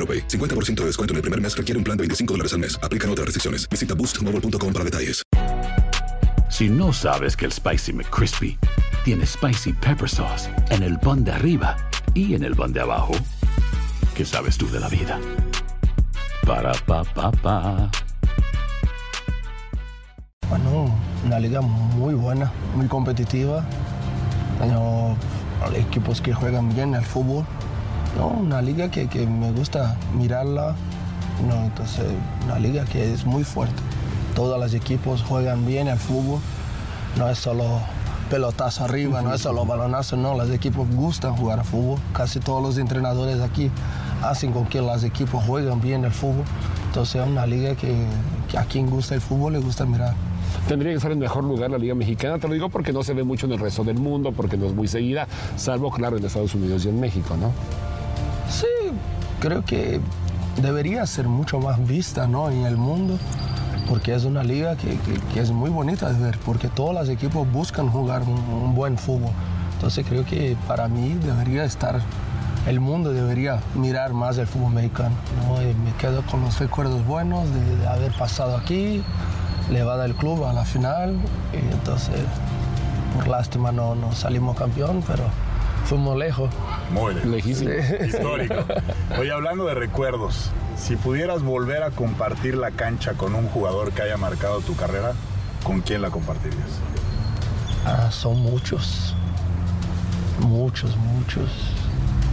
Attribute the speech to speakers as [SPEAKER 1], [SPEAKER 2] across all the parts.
[SPEAKER 1] AroPay. 50% de descuento en el primer mes requiere un plan de 25 dólares al mes. Aplican otras restricciones. Visita boostmobile.com para detalles.
[SPEAKER 2] Si no sabes que el Spicy McCrispy tiene Spicy Pepper Sauce en el pan de arriba y en el pan de abajo, ¿qué sabes tú de la vida? Para, pa, pa, pa.
[SPEAKER 3] Bueno, una liga muy buena, muy competitiva. Tengo equipos que juegan bien al fútbol. ¿No? Una liga que, que me gusta mirarla. ¿no? Entonces, una liga que es muy fuerte. Todos los equipos juegan bien al fútbol. No es solo pelotazo arriba, no es solo balonazo, no. Los equipos gustan jugar al fútbol. Casi todos los entrenadores aquí hacen con que los equipos jueguen bien el fútbol. Entonces, es una liga que, que a quien gusta el fútbol le gusta mirar.
[SPEAKER 4] Tendría que ser en mejor lugar la Liga Mexicana, te lo digo porque no se ve mucho en el resto del mundo, porque no es muy seguida, salvo, claro, en Estados Unidos y en México, ¿no?
[SPEAKER 3] Creo que debería ser mucho más vista ¿no? en el mundo, porque es una liga que, es muy bonita de ver, porque todos los equipos buscan jugar un, buen fútbol. Entonces creo que para mí debería estar, el mundo debería mirar más el fútbol mexicano. me quedo con los recuerdos buenos de, de haber pasado aquí, levada el club a la final, y entonces por lástima no, no salimos campeón, pero fuimos lejos.
[SPEAKER 5] Muy lejos.
[SPEAKER 4] Lejísimo.
[SPEAKER 5] Histórico. Oye, hablando de recuerdos, si pudieras volver a compartir la cancha con un jugador que haya marcado tu carrera, ¿con quién la compartirías?
[SPEAKER 3] Ah, son muchos. Muchos, muchos.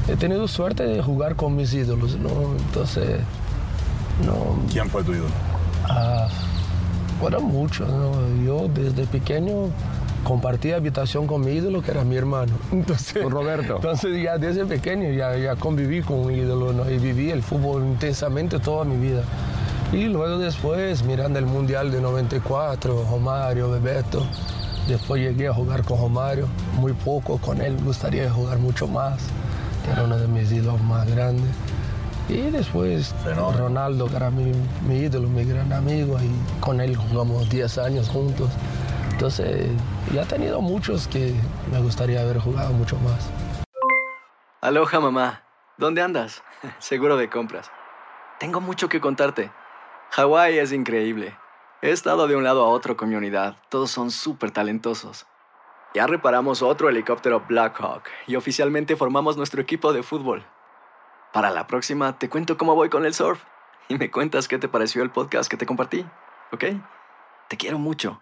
[SPEAKER 3] He tenido suerte de jugar con mis ídolos, ¿no? Entonces, no.
[SPEAKER 5] ¿Quién fue tu ídolo?
[SPEAKER 3] Ah, fueron muchos, ¿no? Yo desde pequeño compartí habitación con mi ídolo, que era mi hermano. Entonces,
[SPEAKER 4] Con Roberto.
[SPEAKER 3] Entonces, ya desde pequeño ya, ya conviví con un ídolo, ¿no? Y viví el fútbol intensamente toda mi vida. Y luego después, mirando el Mundial de 94, Romario, Bebeto. Después llegué a jugar con Romario, muy poco con él, me gustaría jugar mucho más, que era uno de mis ídolos más grandes. Y después. Ronaldo, que era mi, mi ídolo, mi gran amigo, y con él jugamos 10 años juntos. Entonces, ya he tenido muchos que me gustaría haber jugado mucho más.
[SPEAKER 6] Aloha mamá, ¿dónde andas? Seguro de compras. Tengo mucho que contarte. Hawái es increíble. He estado de un lado a otro con mi unidad. Todos son súper talentosos. Ya reparamos otro helicóptero Blackhawk y oficialmente formamos nuestro equipo de fútbol. Para la próxima te cuento cómo voy con el surf y me cuentas qué te pareció el podcast que te compartí, ¿ok? Te quiero mucho.